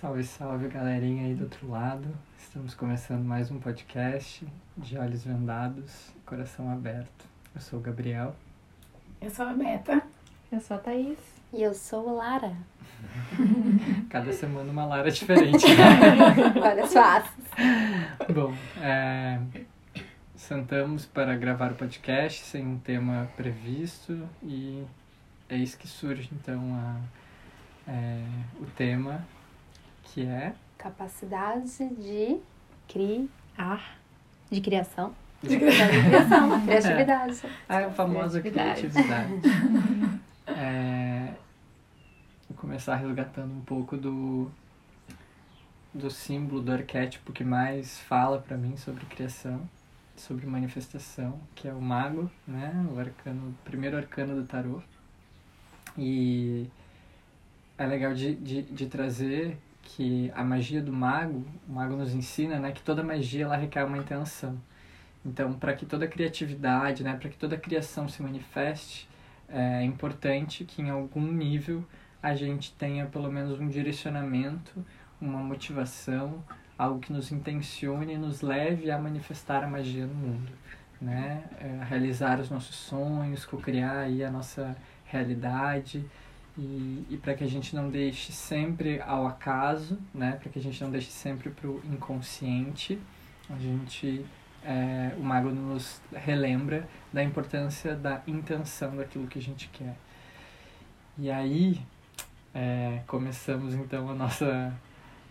Salve, salve, galerinha aí do outro lado. Estamos começando mais um podcast de olhos vendados e coração aberto. Eu sou o Gabriel. Eu sou a Beta. Eu sou a Thaís. E eu sou Lara. Cada semana uma Lara diferente. Várias faces. Bom, é, sentamos para gravar o podcast sem um tema previsto e é isso que surge então a, é, o tema que é Capacidade de criar. De criação. De criação, criatividade. a famosa Criatividade. criatividade. É, vou começar resgatando um pouco do do símbolo, do arquétipo que mais fala para mim sobre criação, sobre manifestação, que é o mago, né? O arcano, o primeiro arcano do tarô. E é legal de, de, de trazer que a magia do mago, o mago nos ensina, né, que toda magia ela requer uma intenção. Então, para que toda criatividade, né, para que toda criação se manifeste, é importante que em algum nível a gente tenha pelo menos um direcionamento, uma motivação, algo que nos intencione e nos leve a manifestar a magia no mundo, né? É, realizar os nossos sonhos, co-criar aí a nossa realidade e, e para que a gente não deixe sempre ao acaso, né? Para que a gente não deixe sempre para o inconsciente, a gente é, o mago nos relembra da importância da intenção daquilo que a gente quer. E aí é, começamos então a nossa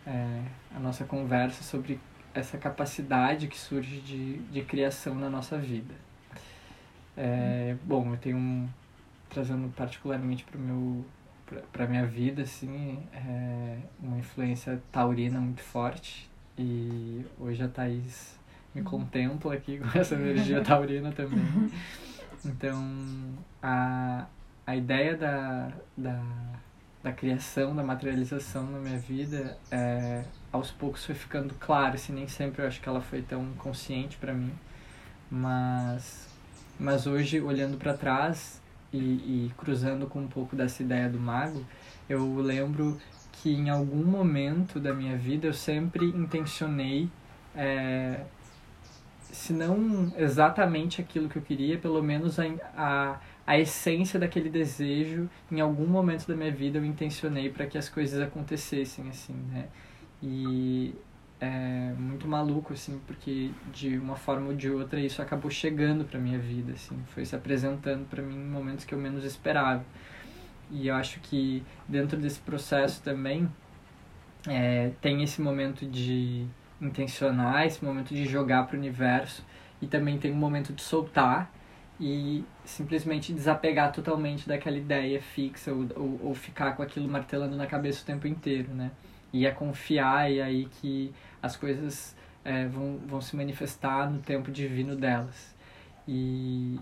é, a nossa conversa sobre essa capacidade que surge de, de criação na nossa vida. É, bom, eu tenho um, trazendo particularmente para meu para minha vida assim é uma influência taurina muito forte. E hoje a Thaís me contempla aqui com essa energia taurina também. Então a, a ideia da, da, da criação da materialização na minha vida é, aos poucos foi ficando claro assim nem sempre eu acho que ela foi tão consciente para mim. Mas mas hoje olhando para trás e, e cruzando com um pouco dessa ideia do mago, eu lembro que em algum momento da minha vida eu sempre intencionei, é, se não exatamente aquilo que eu queria, pelo menos a, a, a essência daquele desejo, em algum momento da minha vida eu intencionei para que as coisas acontecessem, assim, né? E é muito maluco, assim, porque de uma forma ou de outra isso acabou chegando pra minha vida, assim, foi se apresentando para mim em momentos que eu menos esperava. E eu acho que dentro desse processo também é, tem esse momento de intencionar, esse momento de jogar para o universo e também tem um momento de soltar e simplesmente desapegar totalmente daquela ideia fixa ou, ou, ou ficar com aquilo martelando na cabeça o tempo inteiro, né? E é confiar e aí que as coisas é, vão, vão se manifestar no tempo divino delas. E,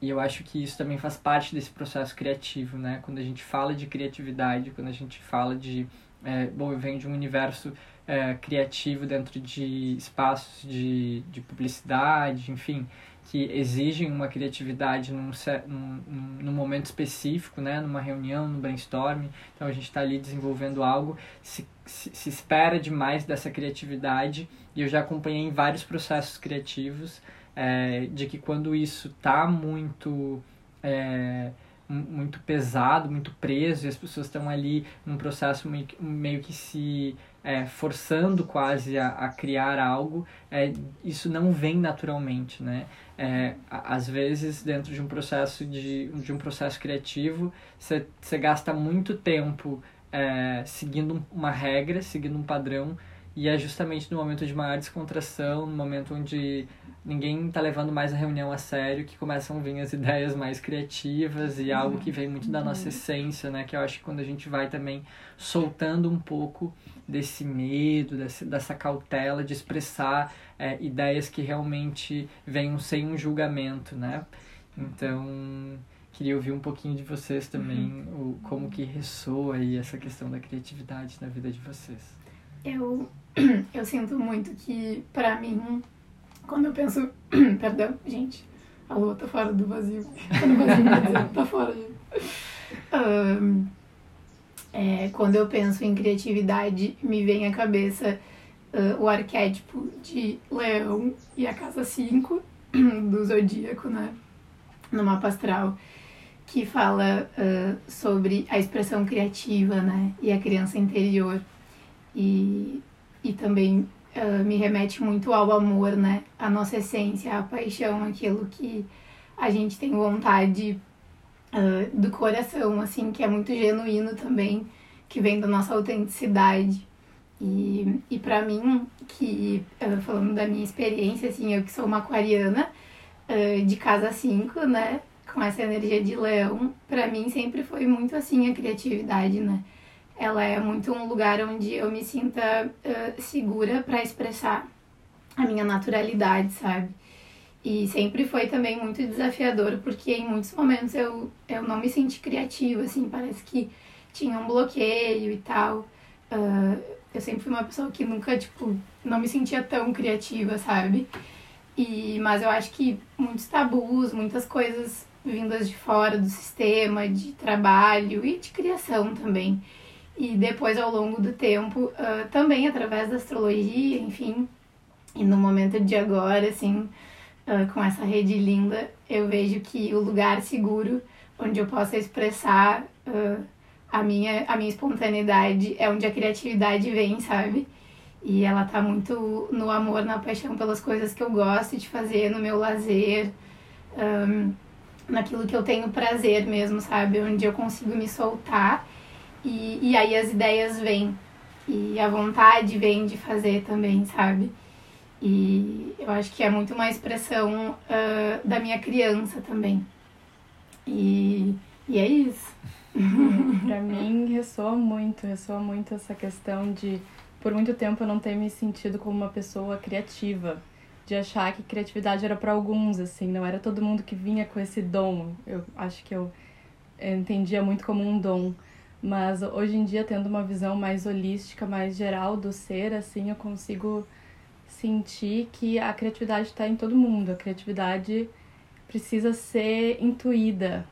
e eu acho que isso também faz parte desse processo criativo, né? Quando a gente fala de criatividade, quando a gente fala de... É, bom, eu venho de um universo é, criativo dentro de espaços de, de publicidade, enfim, que exigem uma criatividade num, num, num momento específico, né? numa reunião, no brainstorming. Então a gente está ali desenvolvendo algo, se, se, se, espera demais dessa criatividade e eu já acompanhei em vários processos criativos é, de que quando isso está muito. É, muito pesado, muito preso, e as pessoas estão ali num processo meio que, meio que se é, forçando quase a, a criar algo, é, isso não vem naturalmente, né? É, às vezes, dentro de um processo, de, de um processo criativo, você gasta muito tempo é, seguindo uma regra, seguindo um padrão, e é justamente no momento de maior descontração, no momento onde ninguém está levando mais a reunião a sério, que começam a vir as ideias mais criativas e algo que vem muito da nossa essência, né? Que eu acho que quando a gente vai também soltando um pouco desse medo, desse, dessa cautela de expressar é, ideias que realmente venham sem um julgamento, né? Então, queria ouvir um pouquinho de vocês também, o, como que ressoa aí essa questão da criatividade na vida de vocês. Eu, eu sinto muito que, para mim, quando eu penso. Perdão, gente. A lua tá fora do vazio. Tá no vazio, tá fora. Um, é, quando eu penso em criatividade, me vem à cabeça uh, o arquétipo de leão e a casa 5 do zodíaco, né? No mapa astral, que fala uh, sobre a expressão criativa, né? E a criança interior. E, e também uh, me remete muito ao amor, né? A nossa essência, a paixão, aquilo que a gente tem vontade uh, do coração, assim, que é muito genuíno também, que vem da nossa autenticidade. E, e para mim, que uh, falando da minha experiência, assim, eu que sou uma aquariana uh, de casa 5, né? Com essa energia de leão, para mim sempre foi muito assim a criatividade, né? Ela é muito um lugar onde eu me sinta uh, segura para expressar a minha naturalidade, sabe? E sempre foi também muito desafiador, porque em muitos momentos eu, eu não me senti criativa, assim, parece que tinha um bloqueio e tal. Uh, eu sempre fui uma pessoa que nunca, tipo, não me sentia tão criativa, sabe? E, mas eu acho que muitos tabus, muitas coisas vindas de fora do sistema, de trabalho e de criação também. E depois, ao longo do tempo, uh, também através da astrologia, enfim, e no momento de agora, assim, com essa rede linda, eu vejo que o lugar seguro onde eu possa expressar uh, a, minha, a minha espontaneidade é onde a criatividade vem, sabe? E ela tá muito no amor, na paixão pelas coisas que eu gosto de fazer, no meu lazer, um, naquilo que eu tenho prazer mesmo, sabe? Onde eu consigo me soltar e, e aí as ideias vêm. E a vontade vem de fazer também, sabe? E eu acho que é muito uma expressão uh, da minha criança também. E, e é isso. pra mim ressoa muito, ressoa muito essa questão de por muito tempo eu não ter me sentido como uma pessoa criativa, de achar que criatividade era para alguns, assim, não era todo mundo que vinha com esse dom. Eu acho que eu entendia muito como um dom. Mas hoje em dia, tendo uma visão mais holística, mais geral do ser, assim, eu consigo sentir que a criatividade está em todo mundo. A criatividade precisa ser intuída,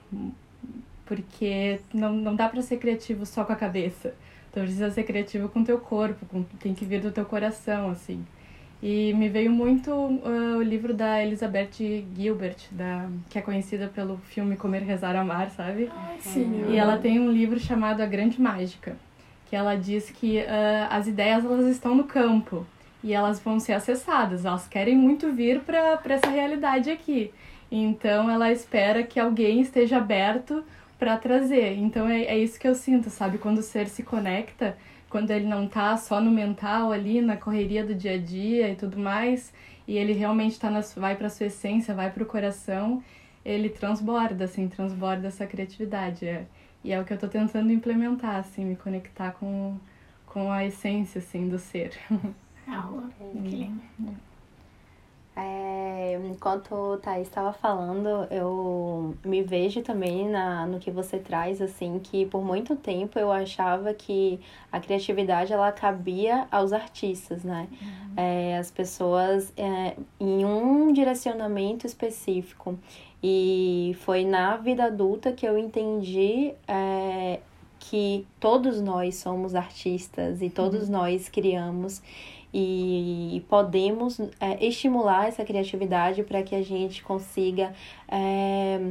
porque não, não dá para ser criativo só com a cabeça. Então precisa ser criativo com o teu corpo, com, tem que vir do teu coração, assim. E me veio muito uh, o livro da Elizabeth Gilbert, da, que é conhecida pelo filme Comer, Rezar, Amar, sabe? Ai, sim. E ela tem um livro chamado A Grande Mágica, que ela diz que uh, as ideias elas estão no campo e elas vão ser acessadas, elas querem muito vir para essa realidade aqui. Então ela espera que alguém esteja aberto para trazer. Então é, é isso que eu sinto, sabe? Quando o ser se conecta, quando ele não tá só no mental ali, na correria do dia a dia e tudo mais, e ele realmente tá na, vai para sua essência, vai para o coração, ele transborda, assim, transborda essa criatividade. É, e é o que eu tô tentando implementar, assim, me conectar com, com a essência, assim, do ser. Aula. Que lindo. É, enquanto o Thaís estava falando, eu me vejo também na, no que você traz, assim, que por muito tempo eu achava que a criatividade ela cabia aos artistas, né? Uhum. É, as pessoas é, em um direcionamento específico. E foi na vida adulta que eu entendi é, que todos nós somos artistas e todos uhum. nós criamos e podemos é, estimular essa criatividade para que a gente consiga é,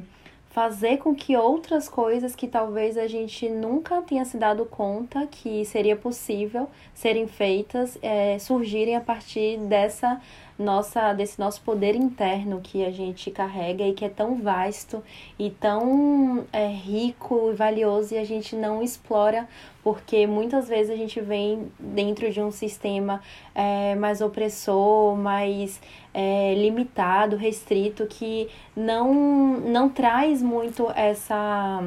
fazer com que outras coisas que talvez a gente nunca tenha se dado conta que seria possível serem feitas é, surgirem a partir dessa nossa desse nosso poder interno que a gente carrega e que é tão vasto e tão é, rico e valioso e a gente não explora porque muitas vezes a gente vem dentro de um sistema é, mais opressor, mais é, limitado, restrito, que não, não traz muito essa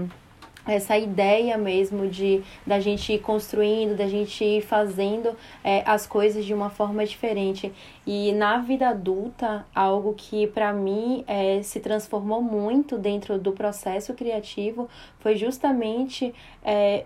essa ideia mesmo de da gente ir construindo, da gente ir fazendo é, as coisas de uma forma diferente. E na vida adulta, algo que para mim é, se transformou muito dentro do processo criativo foi justamente é,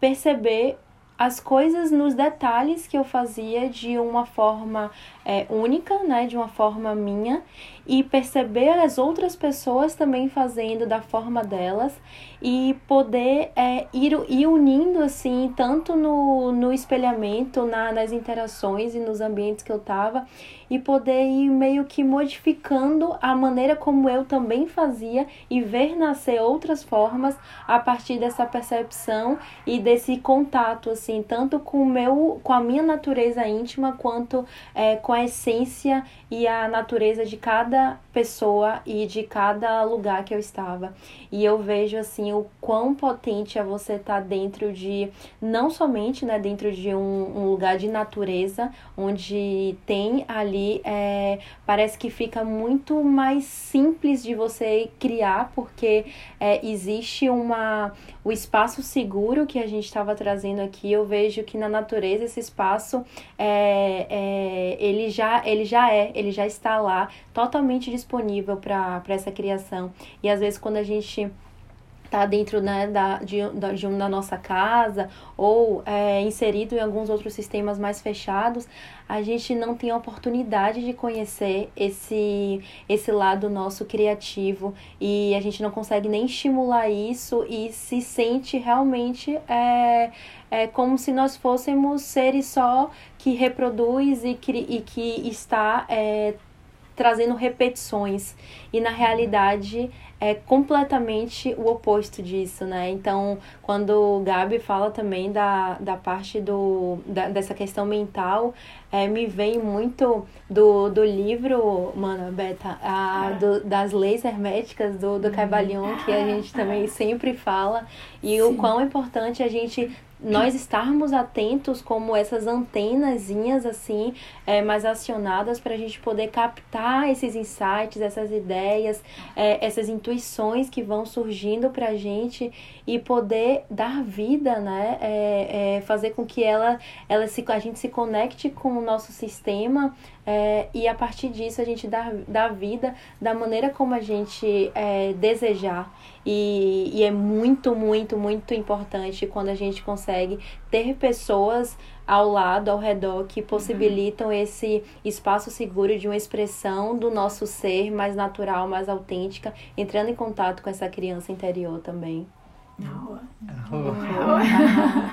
perceber as coisas nos detalhes que eu fazia de uma forma é, única, né, de uma forma minha, e perceber as outras pessoas também fazendo da forma delas e poder é, ir, ir unindo assim, tanto no, no espelhamento, na, nas interações e nos ambientes que eu tava, e poder ir meio que modificando a maneira como eu também fazia e ver nascer outras formas a partir dessa percepção e desse contato, assim, tanto com, meu, com a minha natureza íntima quanto é, com a essência e a natureza de cada pessoa e de cada lugar que eu estava. E eu vejo assim o quão potente é você estar tá dentro de não somente né, dentro de um, um, lugar de natureza, onde tem ali, é, parece que fica muito mais simples de você criar, porque é, existe uma o espaço seguro que a gente estava trazendo aqui. Eu vejo que na natureza esse espaço é, é ele já ele já é ele já está lá, totalmente disponível para essa criação. E às vezes, quando a gente está dentro né, da, de, de uma da nossa casa ou é, inserido em alguns outros sistemas mais fechados, a gente não tem a oportunidade de conhecer esse, esse lado nosso criativo e a gente não consegue nem estimular isso e se sente realmente é, é como se nós fôssemos seres só que reproduz e que, e que está é, trazendo repetições. E na realidade é completamente o oposto disso, né? Então, quando o Gabi fala também da, da parte do, da, dessa questão mental, é, me vem muito do, do livro, mano, Beta, a, do, das leis herméticas do, do Caibalion, que a gente também sempre fala, e Sim. o quão importante a gente nós estarmos atentos como essas antenazinhas assim é, mais acionadas para a gente poder captar esses insights, essas ideias, é, essas intuições que vão surgindo para a gente e poder dar vida, né? É, é, fazer com que ela, ela se, a gente se conecte com o nosso sistema é, e a partir disso a gente dá, dá vida da maneira como a gente é, desejar. E, e é muito, muito, muito importante quando a gente consegue ter pessoas ao lado, ao redor, que possibilitam uhum. esse espaço seguro de uma expressão do nosso ser mais natural, mais autêntica, entrando em contato com essa criança interior também.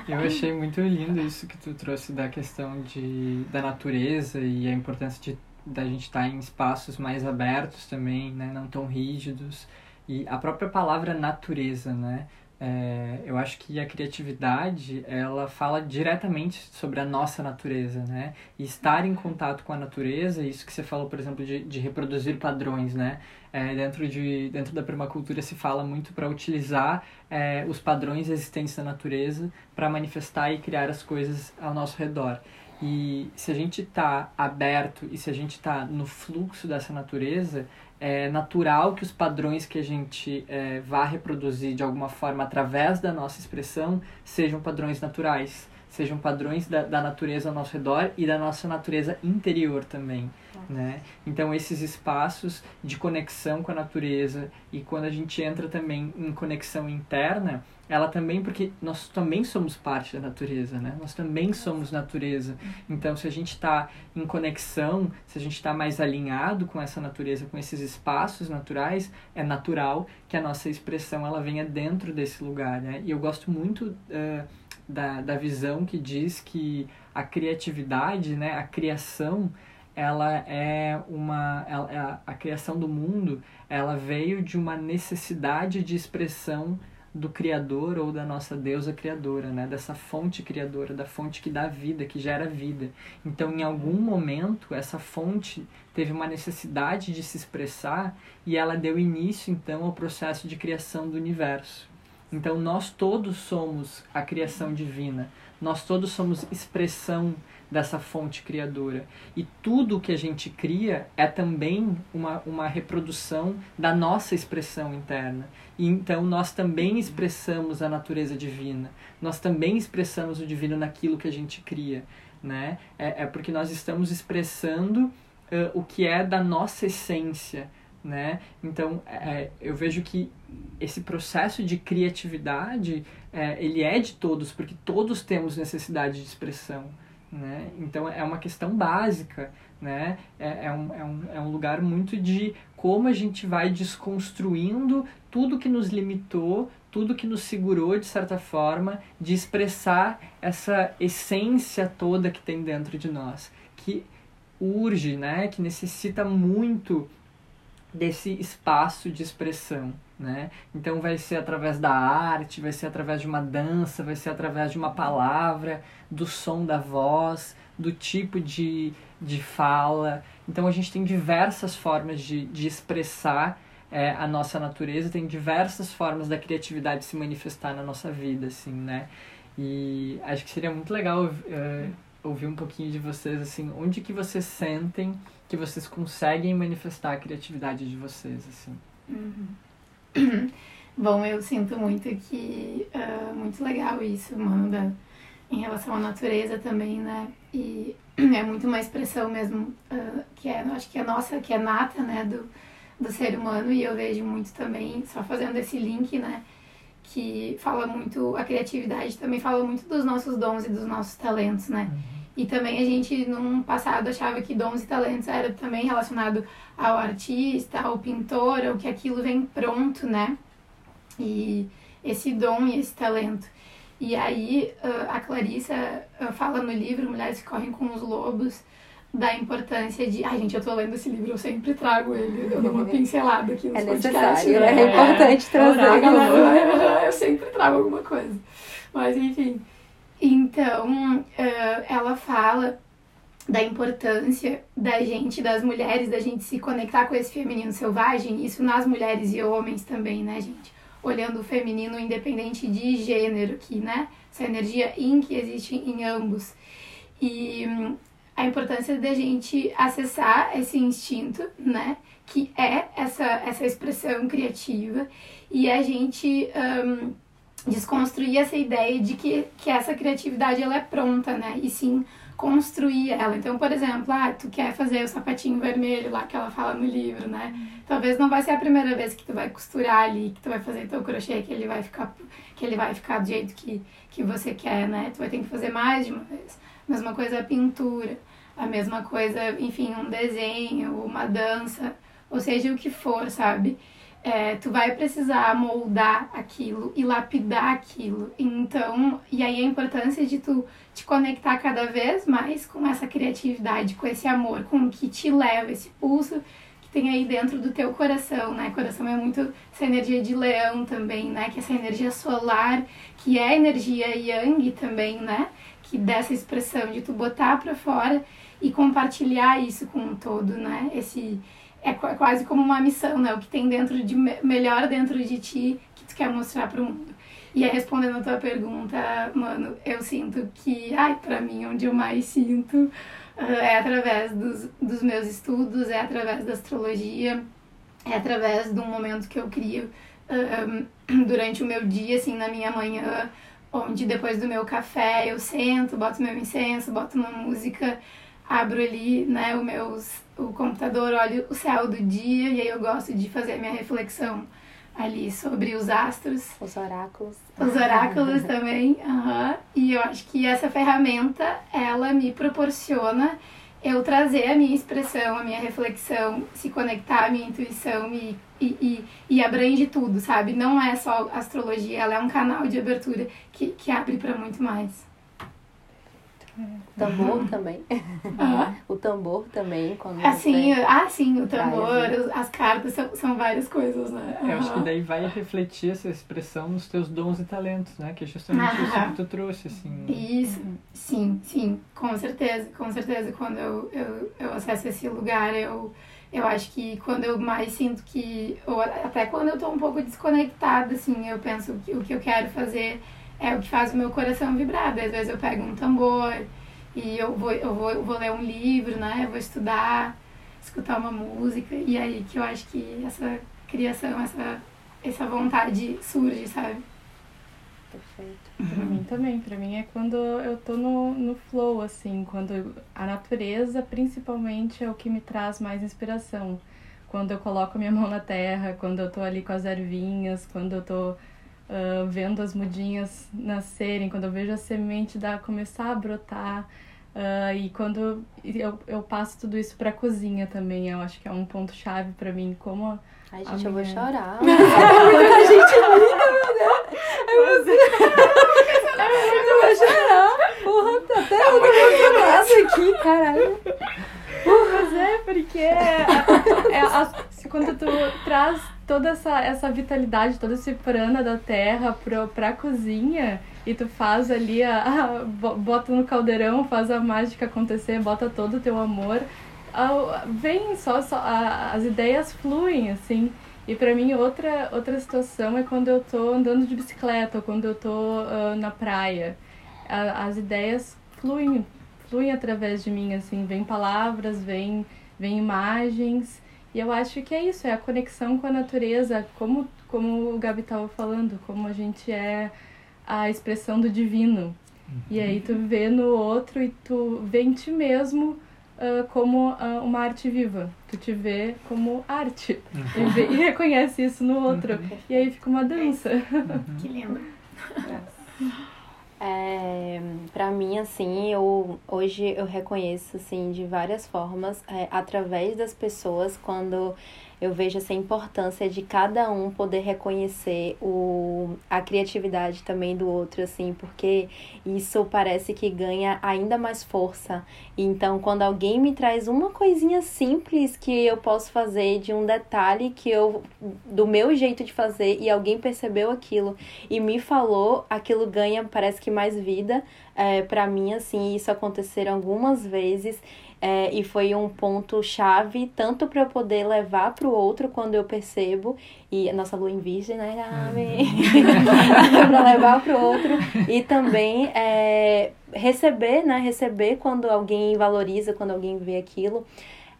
Eu achei muito lindo isso que tu trouxe da questão de, da natureza e a importância de da gente estar em espaços mais abertos também, né, não tão rígidos e a própria palavra natureza, né? É, eu acho que a criatividade ela fala diretamente sobre a nossa natureza, né? E estar em contato com a natureza, isso que você falou, por exemplo, de, de reproduzir padrões, né? É, dentro, de, dentro da permacultura se fala muito para utilizar é, os padrões existentes da natureza para manifestar e criar as coisas ao nosso redor. E se a gente está aberto e se a gente está no fluxo dessa natureza, é natural que os padrões que a gente é, vá reproduzir de alguma forma através da nossa expressão sejam padrões naturais, sejam padrões da, da natureza ao nosso redor e da nossa natureza interior também. Né? Então, esses espaços de conexão com a natureza e quando a gente entra também em conexão interna, ela também, porque nós também somos parte da natureza, né? Nós também somos natureza. Então, se a gente está em conexão, se a gente está mais alinhado com essa natureza, com esses espaços naturais, é natural que a nossa expressão ela venha dentro desse lugar, né? E eu gosto muito uh, da, da visão que diz que a criatividade, né? A criação, ela é uma ela, a, a criação do mundo ela veio de uma necessidade de expressão do criador ou da nossa deusa criadora, né? Dessa fonte criadora, da fonte que dá vida, que gera vida. Então, em algum momento, essa fonte teve uma necessidade de se expressar e ela deu início então ao processo de criação do universo. Então, nós todos somos a criação divina. Nós todos somos expressão dessa fonte criadora. E tudo que a gente cria é também uma, uma reprodução da nossa expressão interna. E então nós também expressamos a natureza divina. Nós também expressamos o divino naquilo que a gente cria. Né? É, é porque nós estamos expressando uh, o que é da nossa essência. Né? Então, é, eu vejo que esse processo de criatividade, é, ele é de todos, porque todos temos necessidade de expressão né? Então é uma questão básica, né? É, é, um, é, um, é um lugar muito de como a gente vai desconstruindo tudo que nos limitou, tudo que nos segurou de certa forma, de expressar essa essência toda que tem dentro de nós, que urge, né? Que necessita muito desse espaço de expressão, né? Então vai ser através da arte, vai ser através de uma dança, vai ser através de uma palavra, do som da voz, do tipo de, de fala. Então a gente tem diversas formas de, de expressar é, a nossa natureza, tem diversas formas da criatividade se manifestar na nossa vida, assim, né? E acho que seria muito legal uh, ouvir um pouquinho de vocês, assim, onde que vocês sentem que vocês conseguem manifestar a criatividade de vocês, assim. Uhum. Bom, eu sinto muito que uh, muito legal isso, mano, da, em relação à natureza também, né? E é muito uma expressão mesmo uh, que é, acho que é nossa, que é nata, né, do, do ser humano e eu vejo muito também, só fazendo esse link, né, que fala muito, a criatividade também fala muito dos nossos dons e dos nossos talentos, né? Uhum. E também a gente, num passado, achava que dons e talentos era também relacionado ao artista, ao pintor, ou que aquilo vem pronto, né? E esse dom e esse talento. E aí a Clarissa fala no livro Mulheres que Correm com os Lobos da importância de. Ai, gente, eu tô lendo esse livro, eu sempre trago ele, eu dou uma pincelada aqui no é podcast. Necessário, né? É importante trazer. eu sempre trago alguma coisa. Mas enfim. Então, uh, ela fala da importância da gente, das mulheres, da gente se conectar com esse feminino selvagem, isso nas mulheres e homens também, né, gente? Olhando o feminino independente de gênero aqui, né? Essa energia in que existe em ambos. E a importância da gente acessar esse instinto, né? Que é essa, essa expressão criativa e a gente. Um, desconstruir essa ideia de que, que essa criatividade ela é pronta, né? E sim construir ela. Então, por exemplo, ah, tu quer fazer o sapatinho vermelho lá que ela fala no livro, né? Talvez não vai ser a primeira vez que tu vai costurar ali, que tu vai fazer teu crochê, que ele vai ficar que ele vai ficar do jeito que, que você quer, né? Tu vai ter que fazer mais de uma vez. Mesma coisa a pintura, a mesma coisa, enfim, um desenho, uma dança, ou seja, o que for, sabe? é, tu vai precisar moldar aquilo e lapidar aquilo. Então, e aí a importância de tu te conectar cada vez mais com essa criatividade, com esse amor, com o que te leva, esse pulso que tem aí dentro do teu coração, né? Coração é muito essa energia de leão também, né? Que é essa energia solar, que é energia yang também, né? Que dessa expressão de tu botar para fora e compartilhar isso com o todo, né? Esse é quase como uma missão, né? O que tem dentro de melhor dentro de ti que tu quer mostrar para o mundo. E aí, respondendo a tua pergunta, mano, eu sinto que, ai, para mim, onde eu mais sinto uh, é através dos, dos meus estudos, é através da astrologia, é através de um momento que eu crio uh, durante o meu dia, assim, na minha manhã, onde depois do meu café eu sento, boto meu incenso, boto uma música, abro ali, né, o meus o computador, olho o céu do dia e aí eu gosto de fazer a minha reflexão ali sobre os astros. Os oráculos. Os oráculos também, uhum. e eu acho que essa ferramenta, ela me proporciona eu trazer a minha expressão, a minha reflexão, se conectar à minha intuição e, e, e, e abrange tudo, sabe? Não é só astrologia, ela é um canal de abertura que, que abre para muito mais. Tambor uhum. também. Ah. o tambor também. Quando assim, ah, sim, o tambor, as cartas são, são várias coisas, né? Eu acho que daí vai refletir essa expressão nos teus dons e talentos, né? Que é justamente isso que tu trouxe, assim. Isso, sim, sim, com certeza, com certeza. Quando eu, eu, eu acesso esse lugar, eu, eu acho que quando eu mais sinto que, ou até quando eu tô um pouco desconectada, assim, eu penso que o que eu quero fazer é o que faz o meu coração vibrar. Às vezes eu pego um tambor e eu vou, eu vou, eu vou ler um livro, né? Eu vou estudar, escutar uma música. E aí que eu acho que essa criação, essa, essa vontade surge, sabe? Perfeito. Pra mim também. Pra mim é quando eu tô no, no flow, assim. Quando a natureza, principalmente, é o que me traz mais inspiração. Quando eu coloco minha mão na terra, quando eu tô ali com as ervinhas, quando eu tô uh, vendo as mudinhas nascerem, quando eu vejo a semente da, começar a brotar, Uh, e quando eu, eu passo tudo isso pra cozinha também, eu acho que é um ponto chave para mim, como Ai, gente, eu vou chorar. a gente linda, meu Deus. Eu vou... eu vou chorar. Porra, tá até eu emocionada aqui, caralho. Mas é, porque é, é, a, quando tu traz toda essa, essa vitalidade, todo esse prana da terra pra, pra cozinha e tu faz ali, a, a, bota no caldeirão, faz a mágica acontecer, bota todo o teu amor, a, vem só, só a, as ideias fluem, assim. E para mim outra outra situação é quando eu tô andando de bicicleta ou quando eu tô uh, na praia. as ideias fluem, fluem através de mim, assim, vem palavras, vem, vem imagens. E eu acho que é isso, é a conexão com a natureza, como, como o Gabi estava falando, como a gente é a expressão do divino. Uhum. E aí tu vê no outro e tu vê em ti mesmo uh, como uh, uma arte viva. Tu te vê como arte. Uhum. E, vê, e, reconhece isso no outro. Uhum. E aí fica uma dança. Uhum. Que lindo. É, para mim, assim, eu hoje eu reconheço assim de várias formas é, através das pessoas quando eu vejo essa importância de cada um poder reconhecer o, a criatividade também do outro, assim, porque isso parece que ganha ainda mais força. Então, quando alguém me traz uma coisinha simples que eu posso fazer de um detalhe que eu do meu jeito de fazer e alguém percebeu aquilo e me falou, aquilo ganha parece que mais vida. É, para mim, assim, isso aconteceram algumas vezes é, e foi um ponto chave, tanto para eu poder levar para o outro quando eu percebo, e a nossa lua em virgem, né? Uhum. para levar para o outro, e também é, receber, né? Receber quando alguém valoriza, quando alguém vê aquilo.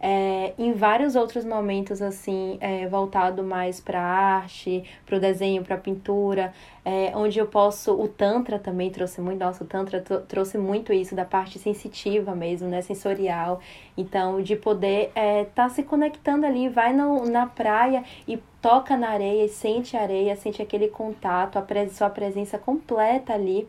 É, em vários outros momentos, assim, é, voltado mais para arte, para o desenho, para a pintura, é, onde eu posso. O Tantra também trouxe muito, nossa, o Tantra trouxe muito isso, da parte sensitiva mesmo, né, sensorial. Então, de poder estar é, tá se conectando ali, vai no, na praia e toca na areia, sente a areia, sente aquele contato, a pres sua presença completa ali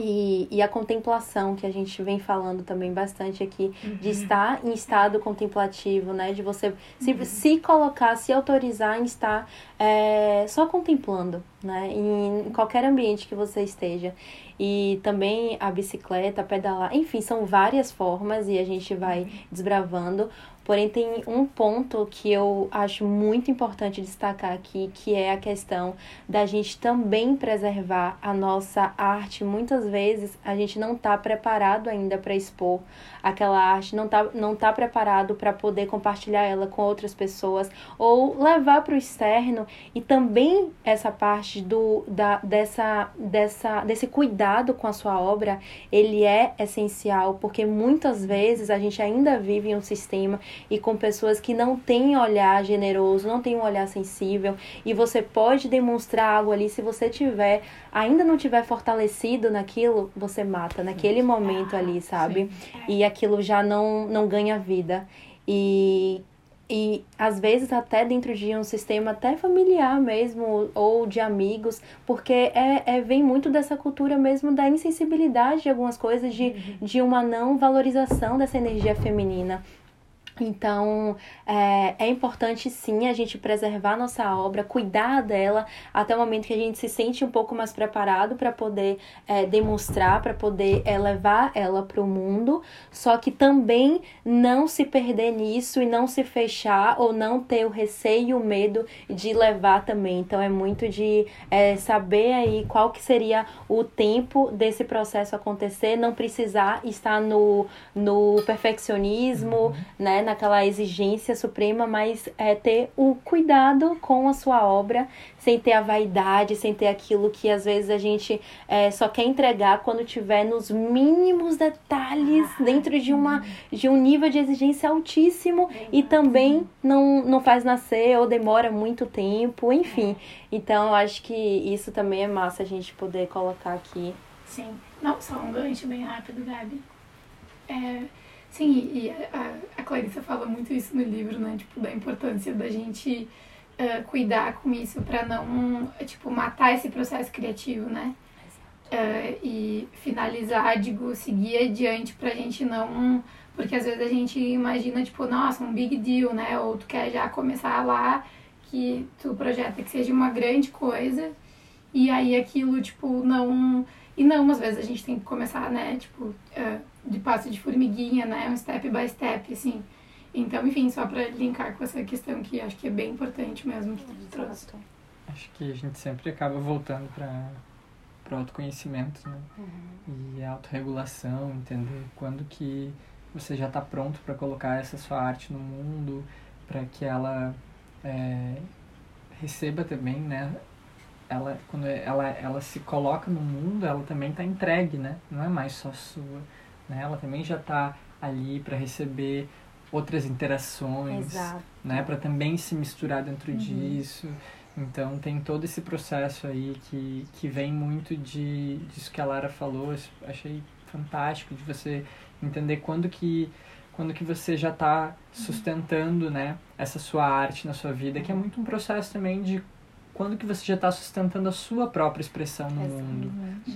e, e a contemplação, que a gente vem falando também bastante aqui, uhum. de estar em estado contemplativo, né? De você se, uhum. se colocar, se autorizar em estar é, só contemplando, né? Em qualquer ambiente que você esteja. E também a bicicleta, pedalar, enfim, são várias formas e a gente vai uhum. desbravando. Porém, tem um ponto que eu acho muito importante destacar aqui, que é a questão da gente também preservar a nossa arte. Muitas vezes a gente não está preparado ainda para expor aquela arte, não está não tá preparado para poder compartilhar ela com outras pessoas ou levar para o externo e também essa parte do da, dessa, dessa desse cuidado com a sua obra, ele é essencial, porque muitas vezes a gente ainda vive em um sistema e com pessoas que não têm olhar generoso, não têm um olhar sensível, e você pode demonstrar algo ali se você tiver, ainda não tiver fortalecido naquilo, você mata naquele momento ali, sabe? E aquilo já não, não ganha vida. E, e às vezes até dentro de um sistema até familiar mesmo, ou de amigos, porque é, é vem muito dessa cultura mesmo da insensibilidade de algumas coisas, de, uhum. de uma não valorização dessa energia feminina. Então, é, é, importante sim a gente preservar nossa obra, cuidar dela até o momento que a gente se sente um pouco mais preparado para poder é, demonstrar, para poder é, levar ela para o mundo, só que também não se perder nisso e não se fechar ou não ter o receio e o medo de levar também. Então, é muito de é, saber aí qual que seria o tempo desse processo acontecer, não precisar estar no, no perfeccionismo, né? Naquela exigência suprema, mas é ter o cuidado com a sua obra, sem ter a vaidade, sem ter aquilo que às vezes a gente é, só quer entregar quando tiver nos mínimos detalhes, ah, dentro de, uma, de um nível de exigência altíssimo e também não, não faz nascer ou demora muito tempo, enfim. Então eu acho que isso também é massa a gente poder colocar aqui. Sim. Não, só um gancho bem rápido, Gabi. É Sim, e a, a Clarissa fala muito isso no livro, né? Tipo, da importância da gente uh, cuidar com isso para não, tipo, matar esse processo criativo, né? uh, e finalizar, digo, seguir adiante pra gente não. Porque às vezes a gente imagina, tipo, nossa, um big deal, né? Ou tu quer já começar lá que tu projeta que seja uma grande coisa e aí aquilo, tipo, não. E não, às vezes a gente tem que começar, né, tipo, uh, de passo de formiguinha, né, um step by step, assim. Então, enfim, só para linkar com essa questão que acho que é bem importante mesmo que tu trouxe. Acho que a gente sempre acaba voltando para para autoconhecimento, né? Uhum. E a autorregulação, entender quando que você já está pronto para colocar essa sua arte no mundo, para que ela é, receba também, né? Ela, quando ela, ela se coloca no mundo, ela também está entregue, né? Não é mais só sua, né? Ela também já está ali para receber outras interações, Exato. né? Para também se misturar dentro uhum. disso. Então tem todo esse processo aí que, que vem muito de disso que a Lara falou. Achei fantástico de você entender quando que quando que você já está sustentando, né, essa sua arte na sua vida, que é muito um processo também de quando que você já está sustentando a sua própria expressão no mundo,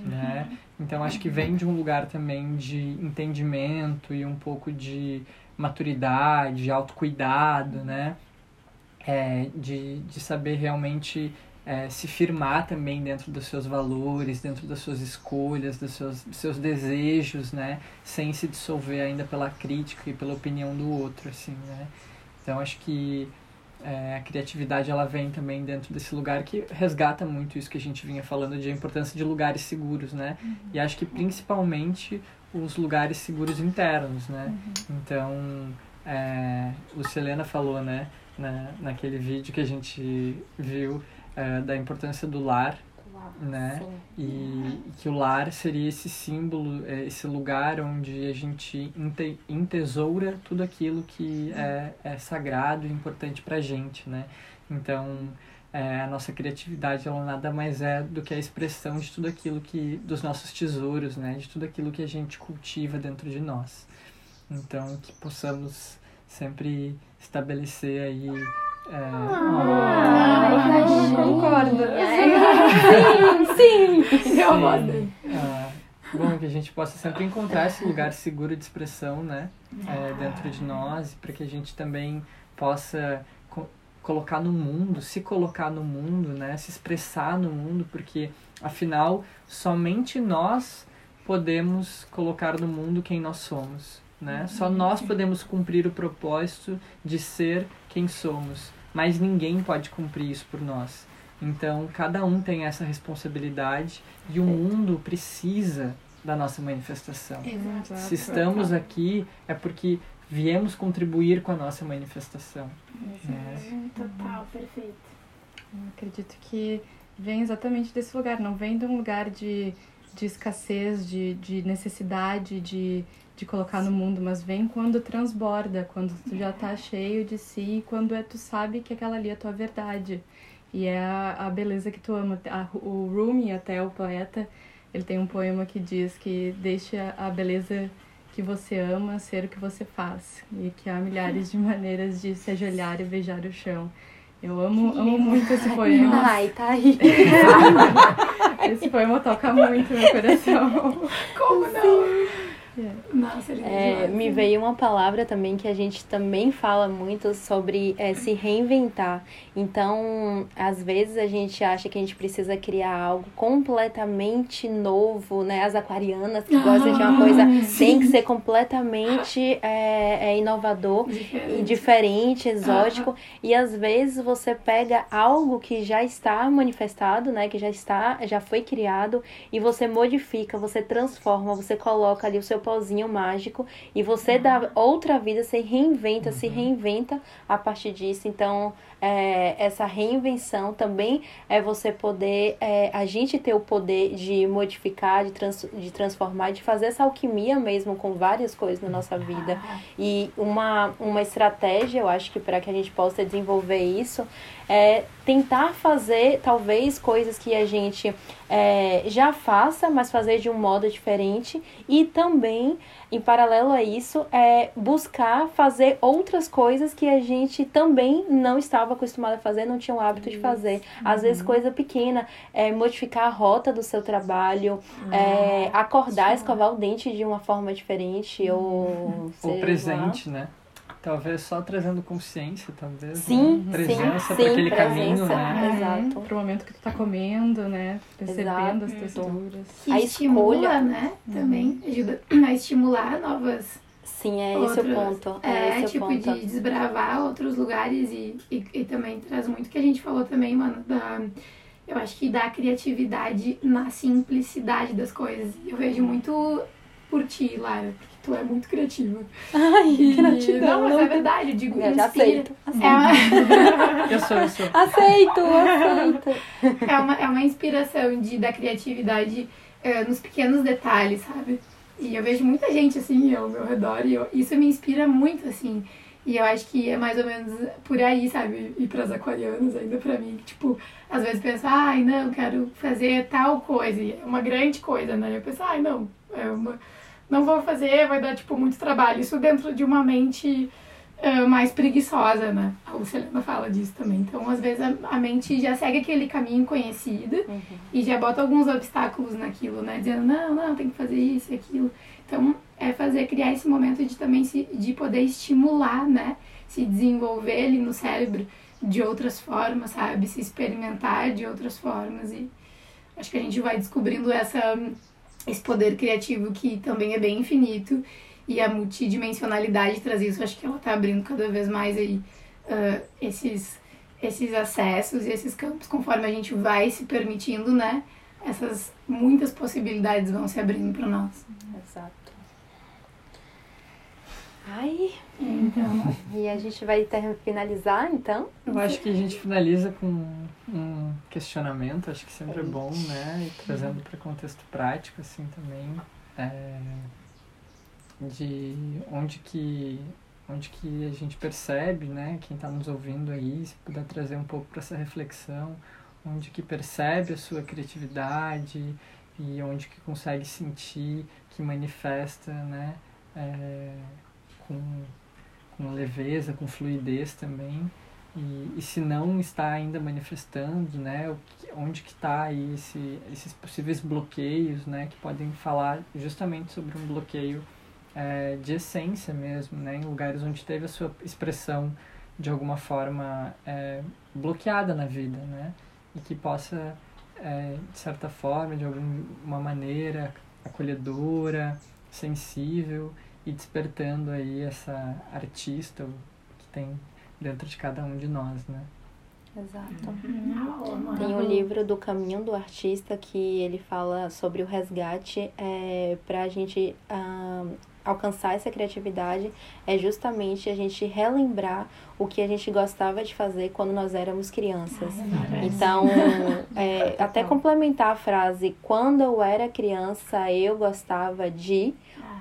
né? Então acho que vem de um lugar também de entendimento e um pouco de maturidade, autocuidado, né? É, de, de saber realmente é, se firmar também dentro dos seus valores, dentro das suas escolhas, dos seus, seus desejos, né? Sem se dissolver ainda pela crítica e pela opinião do outro, assim, né? Então, acho que é, a criatividade, ela vem também dentro desse lugar que resgata muito isso que a gente vinha falando de a importância de lugares seguros, né? Uhum. E acho que principalmente os lugares seguros internos, né? Uhum. Então, é, o Selena falou, né? Na, naquele vídeo que a gente viu, é, da importância do lar, né? E, e, que o lar seria esse símbolo, é, esse lugar onde a gente entesoura tudo aquilo que é, é sagrado e importante pra gente, né? Então, é, a nossa criatividade ela nada mais é do que a expressão de tudo aquilo que dos nossos tesouros, né? De tudo aquilo que a gente cultiva dentro de nós. Então, que possamos sempre estabelecer aí é. Ah, concordo. Sim, sim. sim. Eu sim. Ah, bom, que a gente possa sempre encontrar esse lugar seguro de expressão, né? É, dentro de nós, para que a gente também possa co colocar no mundo, se colocar no mundo, né? Se expressar no mundo, porque afinal somente nós podemos colocar no mundo quem nós somos. Né? Só nós podemos cumprir o propósito de ser quem somos mas ninguém pode cumprir isso por nós. Então, cada um tem essa responsabilidade e o mundo precisa da nossa manifestação. Exato. Se estamos aqui, é porque viemos contribuir com a nossa manifestação. É. Total, perfeito. Eu acredito que vem exatamente desse lugar, não vem de um lugar de, de escassez, de, de necessidade, de, de colocar no mundo, mas vem quando transborda, quando tu já tá cheio de si, quando é tu sabe que aquela ali é a tua verdade. E é a, a beleza que tu ama. A, o Rumi, até o poeta, ele tem um poema que diz que deixa a beleza que você ama ser o que você faz. E que há milhares de maneiras de se ajoelhar e beijar o chão. Eu amo, amo muito esse poema. Ai, tá aí. esse poema toca muito meu coração. Nossa, é, me veio uma palavra também que a gente também fala muito sobre é, se reinventar. Então, às vezes a gente acha que a gente precisa criar algo completamente novo, né? As aquarianas que ah, gostam de uma coisa sim. tem que ser completamente é, é inovador diferente. e diferente, exótico. E às vezes você pega algo que já está manifestado, né? Que já está, já foi criado e você modifica, você transforma, você coloca ali o seu pozinho mágico e você uhum. dá outra vida, você reinventa, uhum. se reinventa a partir disso. Então, é, essa reinvenção também é você poder, é, a gente ter o poder de modificar, de, trans, de transformar, de fazer essa alquimia mesmo com várias coisas na nossa vida. E uma, uma estratégia, eu acho que para que a gente possa desenvolver isso, é tentar fazer talvez coisas que a gente é, já faça, mas fazer de um modo diferente e também em paralelo a isso é buscar fazer outras coisas que a gente também não estava acostumado a fazer, não tinha o hábito de fazer. Às vezes, coisa pequena, é, modificar a rota do seu trabalho, é, acordar, escovar o dente de uma forma diferente, ou. sei Ou lá. presente, né? Talvez só trazendo consciência, talvez. Sim, né? Presença sim, para sim, aquele caminho, presença. né? Exato. Pro momento que tu tá comendo, né? Percebendo as Exato. texturas. Que A estimula, escolha. né? Também ajuda a estimular novas Sim, é esse o outros- ponto. É, É, esse o tipo, ponto. de desbravar outros lugares e, e, e também traz muito que a gente falou também, mano, da. Eu acho que da criatividade na simplicidade das coisas. Eu vejo muito por ti, Lara, tu é muito criativa. Ai, E- gratidão. Não, mas é verdade, eu digo, Eu já aceito. aceito. É uma, Eu sou, eu sou. Aceito, aceito. é uma, é uma inspiração de, da criatividade eh, nos pequenos detalhes, sabe? E eu vejo muita gente assim ao meu redor e eu- isso me inspira muito, assim. E eu acho que é mais ou menos por aí, sabe? E para as aquarianas ainda pra mim, que, tipo, às vezes pensa, ai, não, quero fazer tal coisa, e é uma grande coisa, né? Eu penso, ai, não, é uma, não vou fazer, vai dar, tipo, muito trabalho. Isso dentro de uma mente eh, mais preguiçosa, né? A Lucelena fala disso também. Então, às vezes, a, a mente já segue aquele caminho conhecido e já bota alguns obstáculos naquilo, né? Dizendo, não, não, tem que fazer isso e aquilo. Então, é fazer, criar esse momento de também se, de poder estimular, né? Se desenvolver ali no cérebro de outras formas, sabe? Se experimentar de outras formas e acho que a gente vai descobrindo essa, esse poder criativo que também é bem infinito e a multidimensionalidade traz isso. Acho que ela tá abrindo cada vez mais aí ah, esses, esses acessos e esses campos conforme a gente vai se permitindo, né? Essas muitas possibilidades vão se abrindo para nós. Exato. Ai, Então, e a gente vai ter, finalizar, então? Eu acho que a gente finaliza com um questionamento, acho que sempre é bom, né? E trazendo para contexto prático, assim, também, é, de onde que, onde que a gente percebe, né? Quem está nos ouvindo aí, se puder trazer um pouco para essa reflexão, onde que percebe a sua criatividade e onde que consegue sentir que manifesta, né? É, com, com leveza, com fluidez também. E, e se não está ainda manifestando, né, onde que está aí esse, esses possíveis bloqueios, né, que podem falar justamente sobre um bloqueio é, de essência mesmo, né, em lugares onde teve a sua expressão de alguma forma é, bloqueada na vida, né, e que possa, é, de certa forma, de alguma maneira acolhedora, sensível e despertando aí essa artista que tem dentro de cada um de nós, né? Exato. Uhum. Tem um livro do Caminho do Artista que ele fala sobre o resgate é, para a gente ah, alcançar essa criatividade é justamente a gente relembrar o que a gente gostava de fazer quando nós éramos crianças. Então, é, até complementar a frase, quando eu era criança eu gostava de,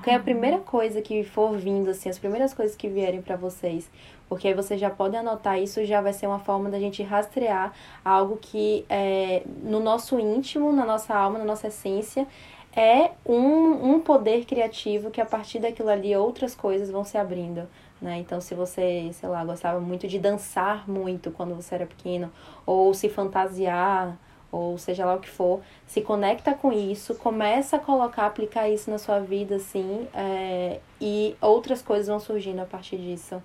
que é a primeira coisa que for vindo, assim, as primeiras coisas que vierem para vocês. Porque aí vocês já podem anotar isso, já vai ser uma forma da gente rastrear algo que é, no nosso íntimo, na nossa alma, na nossa essência, é um, um poder criativo que a partir daquilo ali outras coisas vão se abrindo. Né? Então, se você, sei lá, gostava muito de dançar muito quando você era pequeno, ou se fantasiar, ou seja lá o que for, se conecta com isso, começa a colocar, aplicar isso na sua vida, assim, é, e outras coisas vão surgindo a partir disso.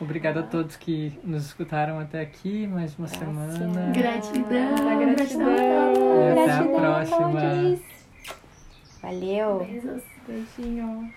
Obrigado a todos que nos escutaram até aqui, mais uma semana. Gratidão, Gratidão. gratidão. E até a Gratidão, próxima. Claudice. Valeu! Beijos. Beijinho.